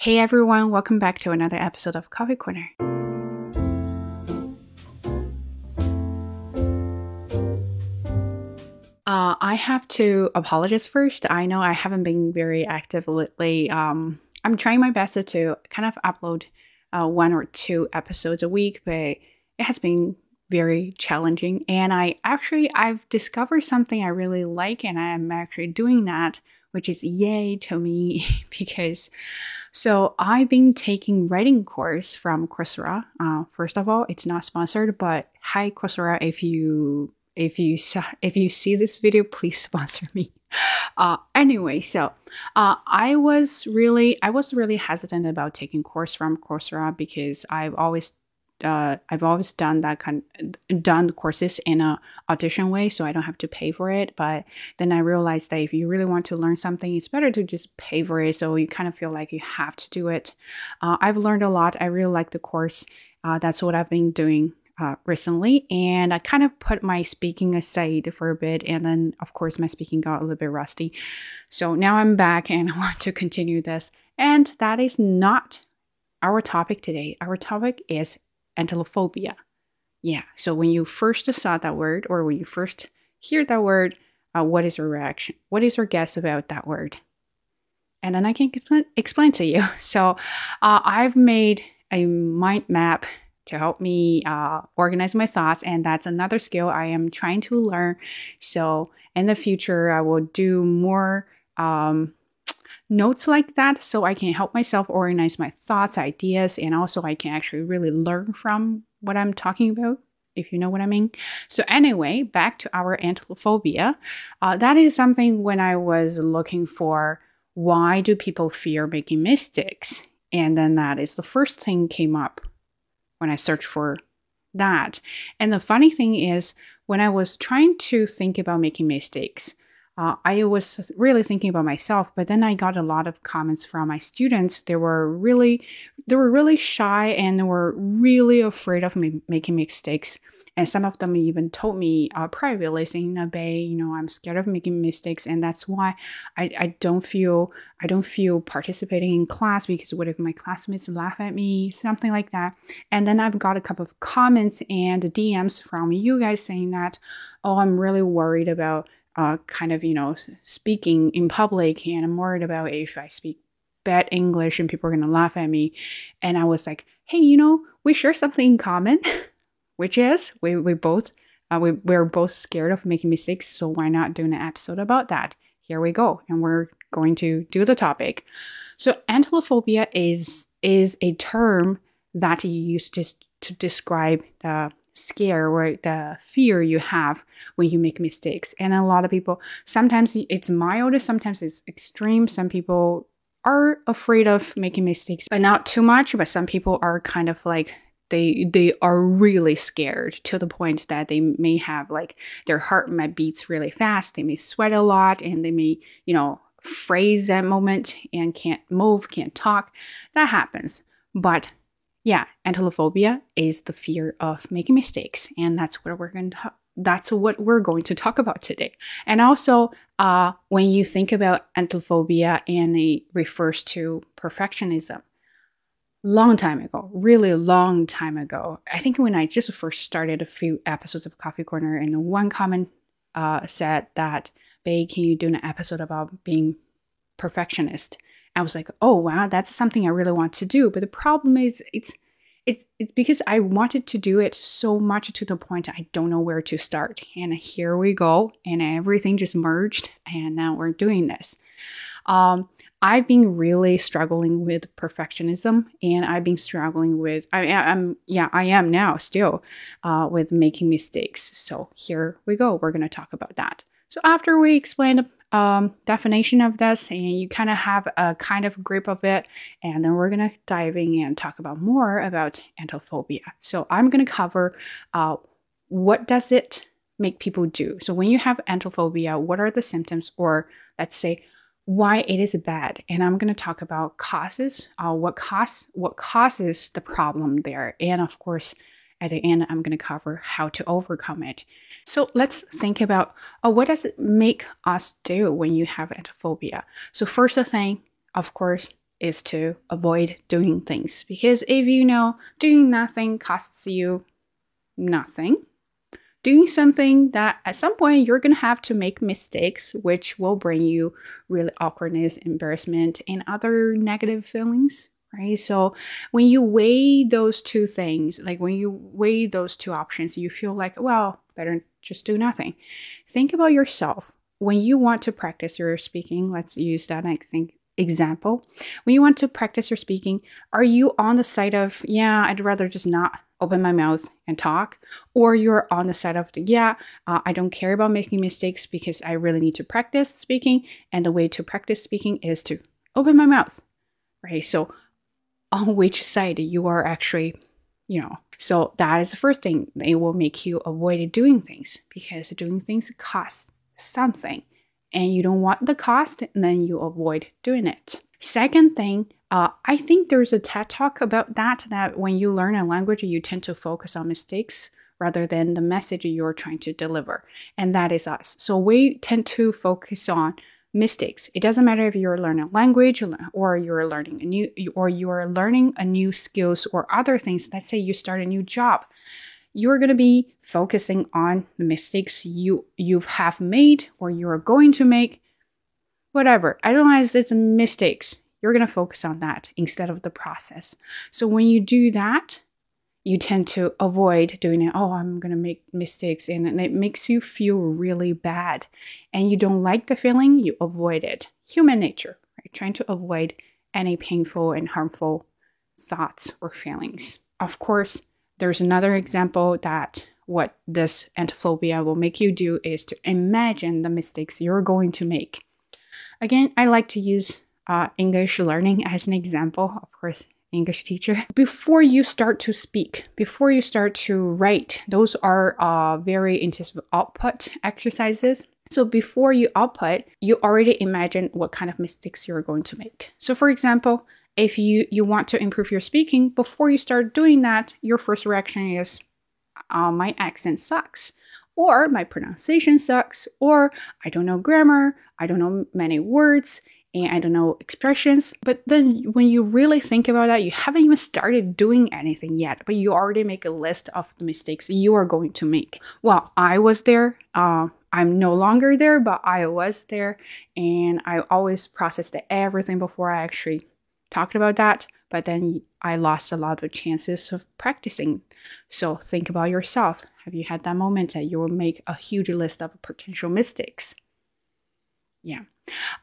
Hey everyone, welcome back to another episode of Coffee Corner. Uh, I have to apologize first. I know I haven't been very active lately. Um, I'm trying my best to kind of upload uh, one or two episodes a week, but it has been very challenging. And I actually I've discovered something I really like, and I am actually doing that, which is yay to me because. So I've been taking writing course from Coursera. Uh, first of all, it's not sponsored, but hi Coursera, if you if you if you see this video, please sponsor me. Uh, anyway, so uh, I was really I was really hesitant about taking course from Coursera because I've always uh, I've always done that kind done courses in a audition way, so I don't have to pay for it. But then I realized that if you really want to learn something, it's better to just pay for it, so you kind of feel like you have to do it. Uh, I've learned a lot. I really like the course. Uh, that's what I've been doing uh, recently, and I kind of put my speaking aside for a bit, and then of course my speaking got a little bit rusty. So now I'm back and I want to continue this, and that is not our topic today. Our topic is antelophobia. Yeah, so when you first saw that word, or when you first hear that word, uh, what is your reaction? What is your guess about that word? And then I can explain to you. So uh, I've made a mind map to help me uh, organize my thoughts. And that's another skill I am trying to learn. So in the future, I will do more um, notes like that so I can help myself organize my thoughts, ideas, and also I can actually really learn from what I'm talking about. If you know what I mean. So, anyway, back to our antelophobia. Uh, that is something when I was looking for why do people fear making mistakes? And then that is the first thing came up when I searched for that. And the funny thing is, when I was trying to think about making mistakes, uh, I was really thinking about myself, but then I got a lot of comments from my students. They were really, they were really shy and they were really afraid of me making mistakes. And some of them even told me uh, privately, saying, "Bay, you know, I'm scared of making mistakes, and that's why I, I don't feel I don't feel participating in class because what if my classmates laugh at me, something like that." And then I've got a couple of comments and DMs from you guys saying that, "Oh, I'm really worried about." Uh, kind of, you know, speaking in public and I'm worried about if I speak bad English and people are going to laugh at me. And I was like, hey, you know, we share something in common, which is we, we both, uh, we, we're both scared of making mistakes. So why not do an episode about that? Here we go. And we're going to do the topic. So antelophobia is, is a term that you use to, to describe the scare or the fear you have when you make mistakes. And a lot of people, sometimes it's mild, sometimes it's extreme. Some people are afraid of making mistakes, but not too much. But some people are kind of like, they they are really scared to the point that they may have like their heart might beats really fast they may sweat a lot and they may you know freeze that moment and can't move can't talk that happens but yeah, antelophobia is the fear of making mistakes, and that's what we're going to that's what we're going to talk about today. And also, uh, when you think about antelophobia, and it refers to perfectionism. Long time ago, really long time ago, I think when I just first started a few episodes of Coffee Corner, and one comment uh, said that, "Bay, can you do an episode about being perfectionist?" I was like, oh wow, that's something I really want to do. But the problem is it's it's, it's because I wanted to do it so much to the point I don't know where to start. And here we go. And everything just merged. And now we're doing this. Um, I've been really struggling with perfectionism and I've been struggling with, I, am yeah, I am now still uh, with making mistakes. So here we go. We're going to talk about that. So after we explain um, definition of this and you kind of have a kind of grip of it. And then we're going to dive in and talk about more about antelophobia. So I'm going to cover uh, what does it make people do. So when you have antelophobia, what are the symptoms or let's say why it is bad and i'm going to talk about causes uh, what cause what causes the problem there and of course at the end, I'm going to cover how to overcome it. So let's think about oh, what does it make us do when you have antiphobia? So first thing, of course, is to avoid doing things because if you know doing nothing costs you nothing, doing something that at some point you're going to have to make mistakes, which will bring you really awkwardness, embarrassment, and other negative feelings. Right. So when you weigh those two things, like when you weigh those two options, you feel like, well, better just do nothing. Think about yourself. When you want to practice your speaking, let's use that example. When you want to practice your speaking, are you on the side of, yeah, I'd rather just not open my mouth and talk, or you're on the side of, yeah, uh, I don't care about making mistakes because I really need to practice speaking, and the way to practice speaking is to open my mouth, right? So, on which side you are actually, you know, so that is the first thing. It will make you avoid doing things because doing things costs something, and you don't want the cost, and then you avoid doing it. Second thing, uh, I think there's a TED talk about that. That when you learn a language, you tend to focus on mistakes rather than the message you're trying to deliver, and that is us. So we tend to focus on mistakes. It doesn't matter if you're learning a language or you're learning a new or you're learning a new skills or other things. Let's say you start a new job. You're going to be focusing on the mistakes you you have made or you're going to make whatever. Otherwise, it's mistakes. You're going to focus on that instead of the process. So when you do that, you tend to avoid doing it. Oh, I'm going to make mistakes. And it makes you feel really bad. And you don't like the feeling, you avoid it. Human nature, right? Trying to avoid any painful and harmful thoughts or feelings. Of course, there's another example that what this antiphobia will make you do is to imagine the mistakes you're going to make. Again, I like to use uh, English learning as an example. Of course, English teacher. Before you start to speak, before you start to write, those are uh, very intensive output exercises. So before you output, you already imagine what kind of mistakes you're going to make. So for example, if you you want to improve your speaking, before you start doing that, your first reaction is, uh, "My accent sucks." Or my pronunciation sucks, or I don't know grammar, I don't know many words, and I don't know expressions. But then when you really think about that, you haven't even started doing anything yet, but you already make a list of the mistakes you are going to make. Well, I was there. Uh, I'm no longer there, but I was there, and I always processed everything before I actually talked about that. But then I lost a lot of chances of practicing. So think about yourself. Have you had that moment that you will make a huge list of potential mistakes? Yeah.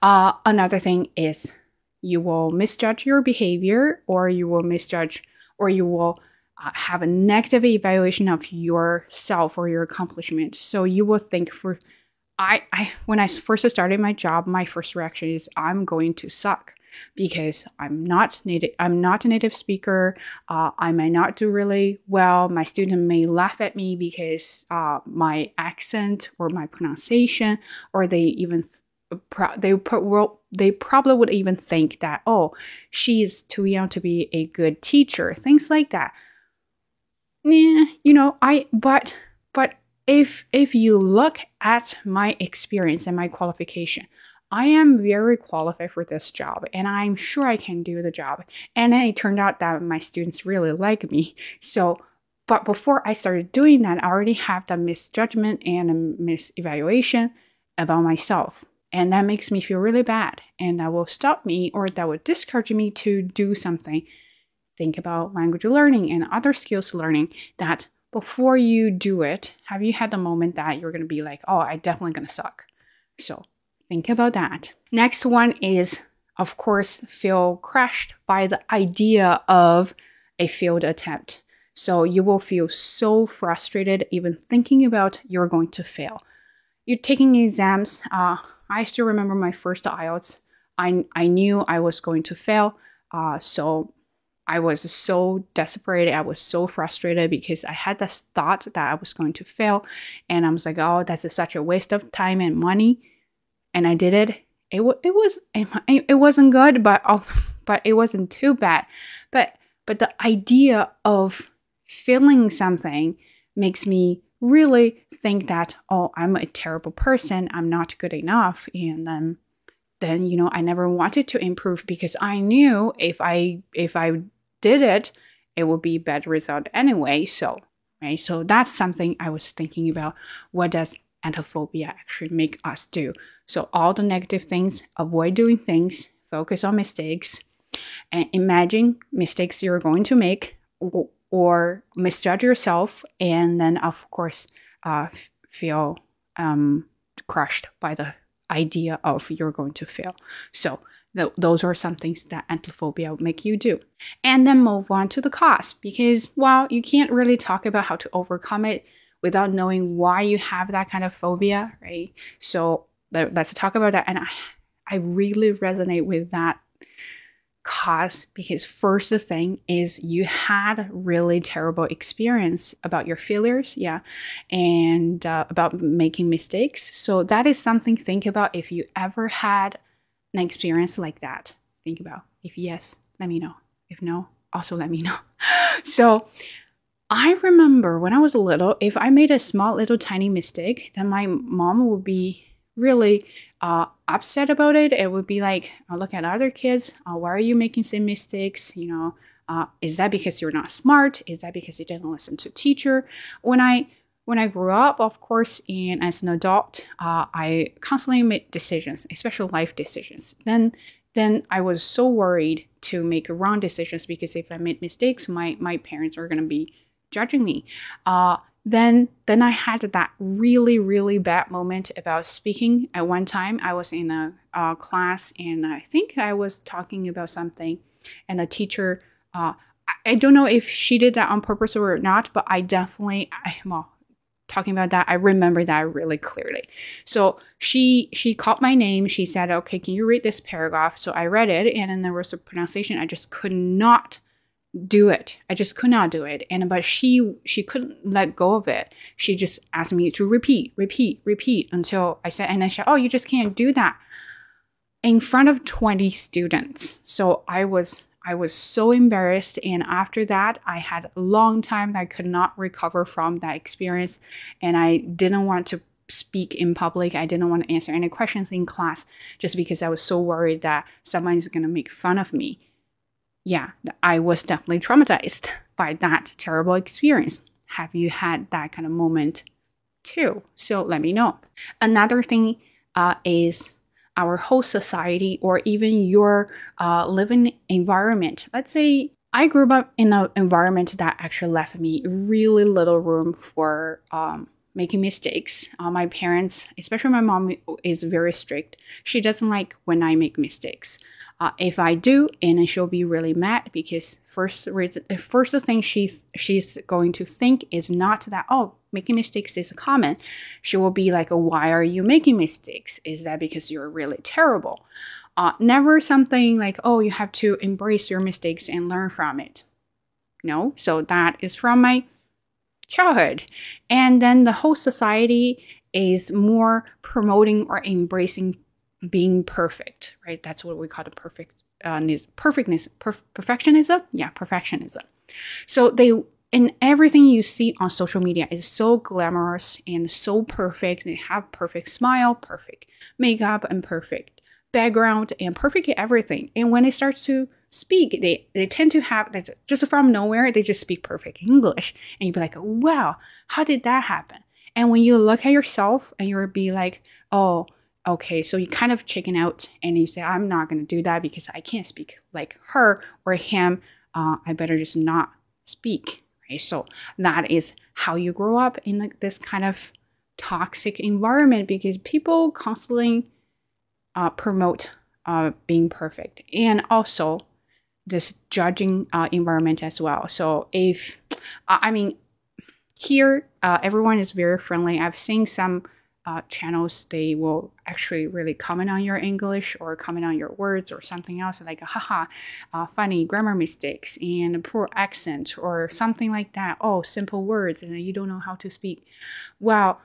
Uh, another thing is you will misjudge your behavior or you will misjudge or you will uh, have a negative evaluation of yourself or your accomplishment. So you will think for I, I when I first started my job, my first reaction is I'm going to suck because I'm not native. I'm not a native speaker. Uh, I may not do really well. My student may laugh at me because uh, my accent or my pronunciation, or they even they pro- they probably would even think that oh she's too young to be a good teacher things like that. Yeah you know i but but if if you look at my experience and my qualification i am very qualified for this job and i'm sure i can do the job. And then it turned out that my students really like me. So but before i started doing that i already have the misjudgment and a misevaluation about myself and that makes me feel really bad. And that will stop me or that will discourage me to do something. Think about language learning and other skills learning that before you do it, have you had the moment that you're going to be like, oh, I definitely going to suck? So think about that. Next one is, of course, feel crushed by the idea of a failed attempt. So you will feel so frustrated even thinking about you're going to fail. You're taking exams. Uh, I still remember my first IELTS. I, I knew I was going to fail. Uh, so I was so desperate. I was so frustrated because I had this thought that I was going to fail. And I was like, oh, that's such a waste of time and money. And I did it. It, w- it was it, it wasn't good, but oh, but it wasn't too bad. But but the idea of feeling something makes me really think that, oh, I'm a terrible person, I'm not good enough, and then then you know I never wanted to improve because I knew if I if I did it, it would be bad result anyway. So right, so that's something I was thinking about. What does anthophobia actually make us do? So all the negative things, avoid doing things, focus on mistakes, and imagine mistakes you're going to make or, misjudge yourself, and then of course uh, feel um, crushed by the idea of you're going to fail. So th- those are some things that antiphobia make you do. And then move on to the cause because while you can't really talk about how to overcome it without knowing why you have that kind of phobia, right? So let, us talk about that. And I, I really resonate with that cause because first the thing is you had really terrible experience about your failures yeah and uh, about making mistakes. So that is something think about if you ever had an experience like that. Think about if yes let me know. If no also let me know. So i remember when i was little if i made a small little tiny mistake then my mom would be really uh, upset about it, it would be like, oh, look at other kids. Uh, why are you making same mistakes? You know, uh, is that because you're not smart? Is that because you didn't listen to teacher? When I when I grew up, of course, and as an adult, uh, I constantly made decisions, especially life decisions. Then then I was so worried to make wrong decisions because if I made mistakes, my my parents are gonna be judging me. Uh, then then I had that really really bad moment about speaking. At one time, I was in a class and I think I was talking about something, and the teacher. Uh, I don't know if she did that on purpose or not, but I definitely, I, well, talking about that, I remember that really clearly. So she she called my name. She said, "Okay, can you read this paragraph?" So I read it, and then there was a pronunciation I just could not do it. I just could not do it. And but she she couldn't let go of it. She just asked me to repeat, repeat, repeat until I said, and I said, "Oh, you just can't do that." In front of 20 students. So I was I was so embarrassed and after that I had a long time that I could not recover from that experience and I didn't want to speak in public. I didn't want to answer any questions in class just because I was so worried that someone is going to make fun of me yeah, I was definitely traumatized by that terrible experience. Have you had that kind of moment too? So let me know. Another thing uh, is our whole society or even your uh, living environment. Let's say I grew up in an environment that actually left me really little room for um, making mistakes. Uh, my parents, especially my mom, is very strict. She doesn't like when I make mistakes. Uh, if I do, and she'll be really mad because first reason, first the thing she's she's going to think is not that oh making mistakes is common. She will be like, why are you making mistakes? Is that because you're really terrible? Uh, never something like oh you have to embrace your mistakes and learn from it. No, so that is from my childhood. And then the whole society is more promoting or embracing being perfect, right? That's what we call the perfect uh, perfectness, perf- perfectionism. Yeah, perfectionism. So they and everything you see on social media is so glamorous and so perfect. They have perfect smile, perfect makeup, and perfect background, and perfect everything. And when it starts to speak, they, they tend to have that just from nowhere, they just speak perfect English. And you'd be like, wow, how did that happen? And when you look at yourself and you'll be like, oh, okay, so you kind of chicken out and you say, I'm not going to do that because I can't speak like her or him. Uh, I better just not speak. Right. So that is how you grow up in like this kind of toxic environment because people constantly uh, promote uh, being perfect. And also, this judging uh, environment as well. So if I mean here, uh, everyone is very friendly. I've seen some uh, channels they will actually really comment on your English or comment on your words or something else like haha, uh, funny grammar mistakes and a poor accent or something like that. Oh, simple words and you don't know how to speak. Well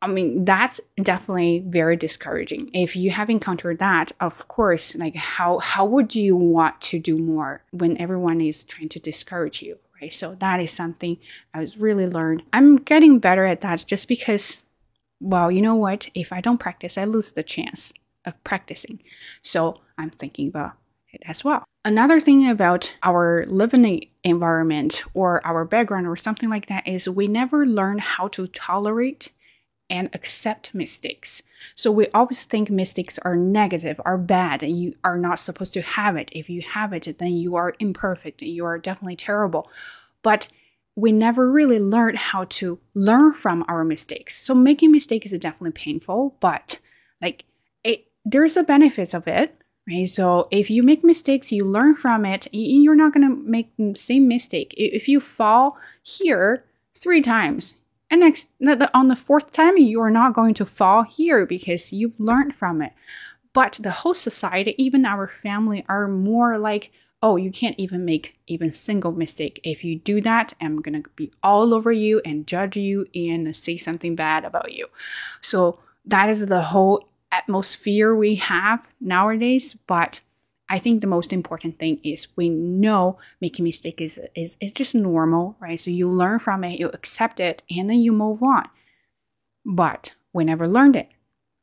I mean, that's definitely very discouraging. If you have encountered that, of course, like how how would you want to do more when everyone is trying to discourage you, right? So that is something I was really learned. I'm getting better at that just because well, you know what? If I don't practice, I lose the chance of practicing. So I'm thinking about it as well. Another thing about our living environment or our background or something like that is we never learn how to tolerate and accept mistakes. So we always think mistakes are negative, are bad, and you are not supposed to have it. If you have it, then you are imperfect, you are definitely terrible. But we never really learned how to learn from our mistakes. So making mistakes is definitely painful, but like it there's a benefits of it. Right? So if you make mistakes, you learn from it. You're not gonna make the same mistake. If you fall here three times, and next, on the fourth time, you are not going to fall here because you've learned from it. But the whole society, even our family, are more like, oh, you can't even make even single mistake. If you do that, I'm gonna be all over you and judge you and say something bad about you. So that is the whole atmosphere we have nowadays. But I think the most important thing is we know making mistake is, is, is just normal, right? So you learn from it, you accept it, and then you move on. But we never learned it.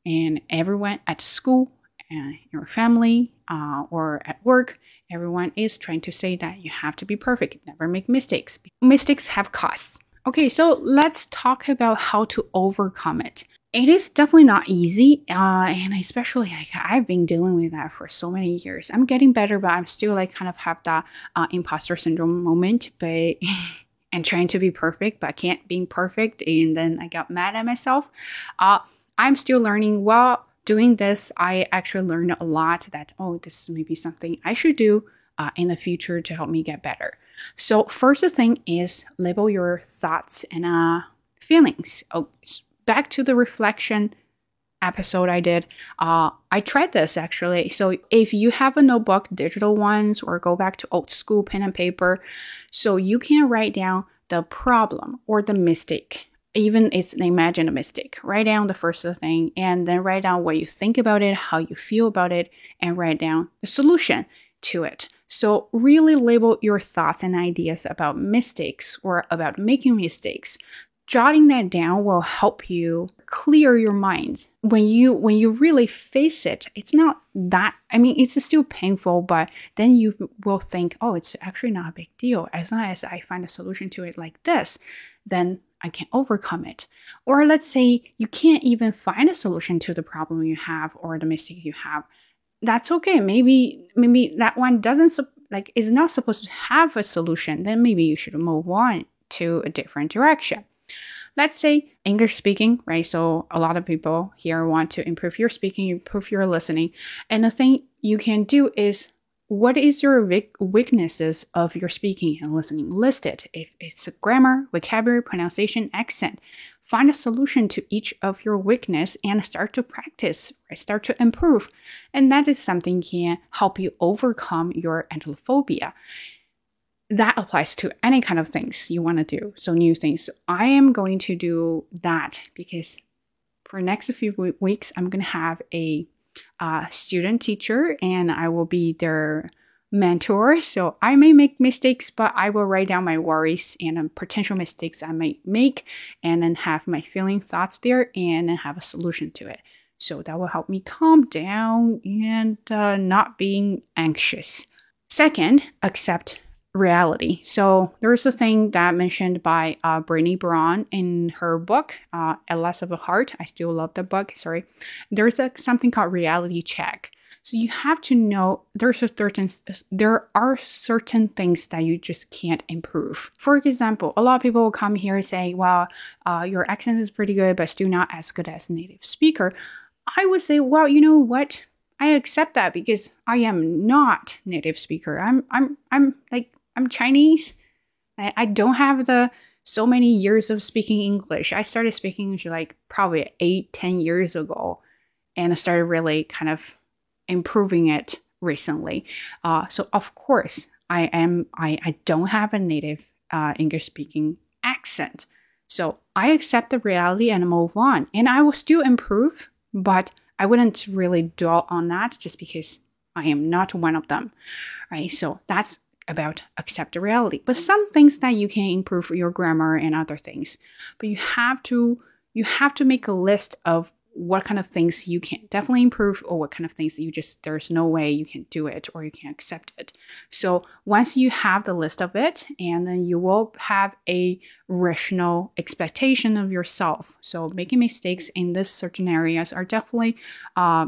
And everyone at school, and your family, uh, or at work, everyone is trying to say that you have to be perfect, never make mistakes. Mistakes have costs. Okay, so let's talk about how to overcome it it is definitely not easy uh, and especially like, i've been dealing with that for so many years. I'm getting better but i'm still like kind of have that uh, imposter syndrome moment but and trying to be perfect but I can't being perfect and then i got mad at myself. Uh, i'm still learning. While doing this i actually learned a lot that oh this may be something i should do uh, in the future to help me get better. So first thing is label your thoughts and uh, feelings. Oh, back to the reflection episode I did, uh, I tried this actually. So if you have a notebook, digital ones, or go back to old school pen and paper, so you can write down the problem or the mistake. Even it's an imagine a mistake. Write down the first thing and then write down what you think about it, how you feel about it, and write down the solution to it. So, really label your thoughts and ideas about mistakes or about making mistakes jotting that down will help you clear your mind. When you when you really face it it's not that i mean it's still painful but then you will think oh it's actually not a big deal. As long as i find a solution to it like this then i can overcome it. Or let's say you can't even find a solution to the problem you have or the mistake you have. That's okay. Maybe maybe that one doesn't like is not supposed to have a solution. Then maybe you should move on to a different direction let's say English speaking, right? So a lot of people here want to improve your speaking, improve your listening. And the thing you can do is what is your weaknesses of your speaking and listening? List it. If it's grammar, vocabulary, pronunciation, accent, find a solution to each of your weakness and start to practice, right? start to improve. And that is something can help you overcome your antilophobia that applies to any kind of things you want to do. So new things. I am going to do that because for next few weeks, I'm going to have a uh, student teacher and I will be their mentor. So I may make mistakes, but I will write down my worries and um, potential mistakes I might make and then have my feeling thoughts there and then have a solution to it. So that will help me calm down and uh, not being anxious. Second, accept reality. So there's a thing that mentioned by uh, Brené Brown in her book, uh, Atlas of the Heart. I still love the book. Sorry. There's a, something called reality check. So you have to know there's a certain there are certain things that you just can't improve. For example, a lot of people will come here and say, "Well, uh, your accent is pretty good, but still not as good as a native speaker." I would say, "Well, you know what? I accept that because I am not native speaker. I'm I'm I'm like I'm Chinese. I, I don't have the so many years of speaking English. I started speaking English like probably eight, ten years ago, and I started really kind of improving it recently. Uh, so of course, I am. I I don't have a native uh, English speaking accent. So I accept the reality and move on, and I will still improve, but I wouldn't really dwell on that just because I am not one of them. Right. So that's about accept reality. But some things that you can improve your grammar and other things. But you have to you have to make a list of what kind of things you can definitely improve or what kind of things you just there's no way you can do it or you can accept it so once you have the list of it and then you will have a rational expectation of yourself so making mistakes in this certain areas are definitely uh,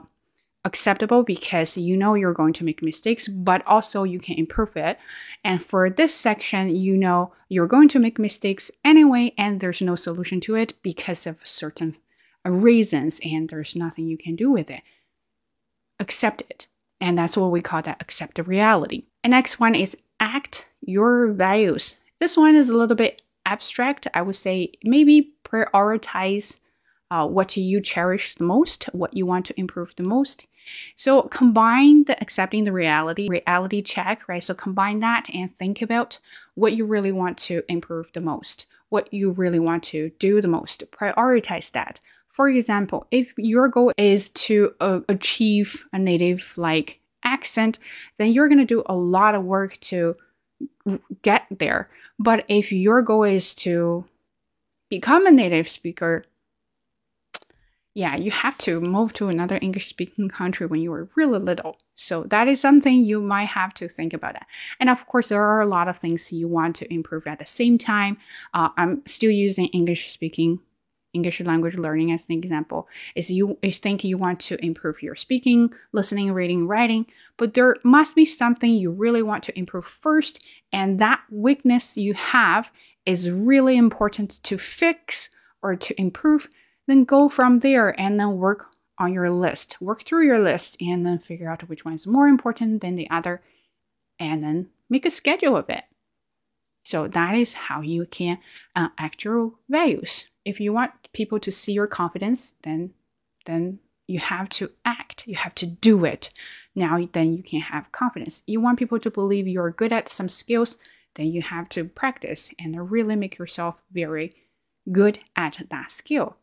acceptable because you know you're going to make mistakes, but also you can improve it. And for this section, you know you're going to make mistakes anyway, and there's no solution to it because of certain reasons, and there's nothing you can do with it. Accept it. And that's what we call that accept the reality. And next one is act your values. This one is a little bit abstract. I would say maybe prioritize uh, what do you cherish the most, what you want to improve the most. So combine the accepting the reality, reality check, right? So combine that and think about what you really want to improve the most, what you really want to do the most. Prioritize that. For example, if your goal is to uh, achieve a native like accent, then you're going to do a lot of work to get there. But if your goal is to become a native speaker, yeah, you have to move to another English speaking country when you were really little. So that is something you might have to think about. That. And of course, there are a lot of things you want to improve at the same time. Uh, I'm still using English speaking English language learning as an example is you is think you want to improve your speaking, listening, reading, writing, but there must be something you really want to improve first and that weakness you have is really important to fix or to improve then go from there and then work on your list. Work through your list and then figure out which one is more important than the other and then make a schedule of it. So that is how you can uh, act your values. If you want people to see your confidence, then then you have to act. You have to do it. Now then you can have confidence. You want people to believe you're good at some skills, then you have to practice and really make yourself very good at that skill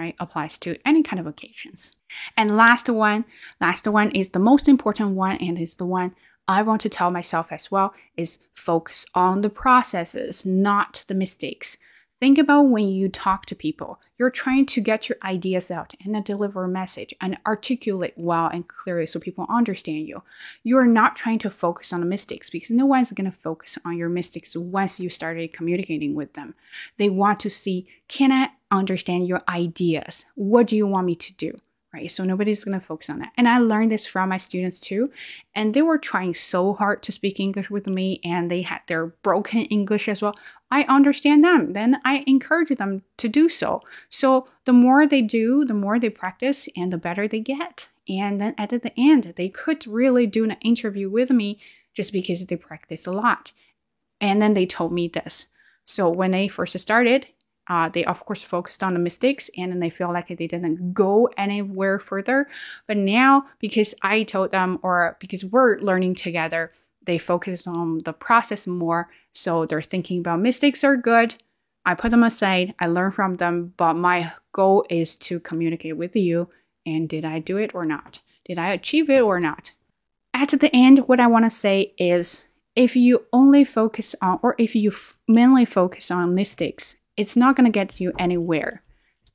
right? Applies to any kind of occasions. And last one, last one is the most important one and is the one I want to tell myself as well is focus on the processes, not the mistakes. Think about when you talk to people. You're trying to get your ideas out and deliver a message and articulate well and clearly so people understand you. You're not trying to focus on the mistakes because no one's going to focus on your mistakes once you started communicating with them. They want to see can I understand your ideas? What do you want me to do? Right? So nobody's going to focus on that. And I learned this from my students too. And they were trying so hard to speak English with me and they had their broken English as well. I understand them. Then I encourage them to do so. So the more they do, the more they practice and the better they get. And then at the end, they could really do an interview with me just because they practice a lot. And then they told me this. So when they first started, uh, they of course focused on the mistakes and then they feel like they didn't go anywhere further. But now, because I told them, or because we're learning together, they focus on the process more. So they're thinking about mistakes are good. I put them aside, I learn from them, but my goal is to communicate with you. And did I do it or not? Did I achieve it or not? At the end, what I want to say is if you only focus on, or if you f- mainly focus on mistakes, it's not going to get you anywhere.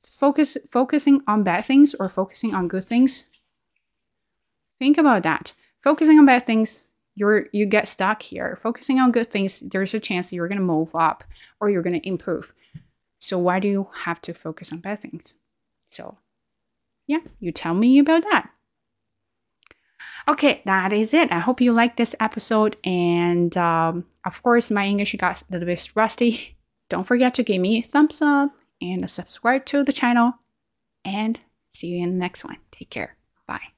Focus focusing on bad things or focusing on good things. Think about that. Focusing on bad things, you're you get stuck here. Focusing on good things, there's a chance you're going to move up or you're going to improve. So why do you have to focus on bad things? So, yeah, you tell me about that. Okay, that is it. I hope you like this episode. And um, of course, my English got a little bit rusty. Don't forget to give me a thumbs up and subscribe to the channel. And see you in the next one. Take care. Bye.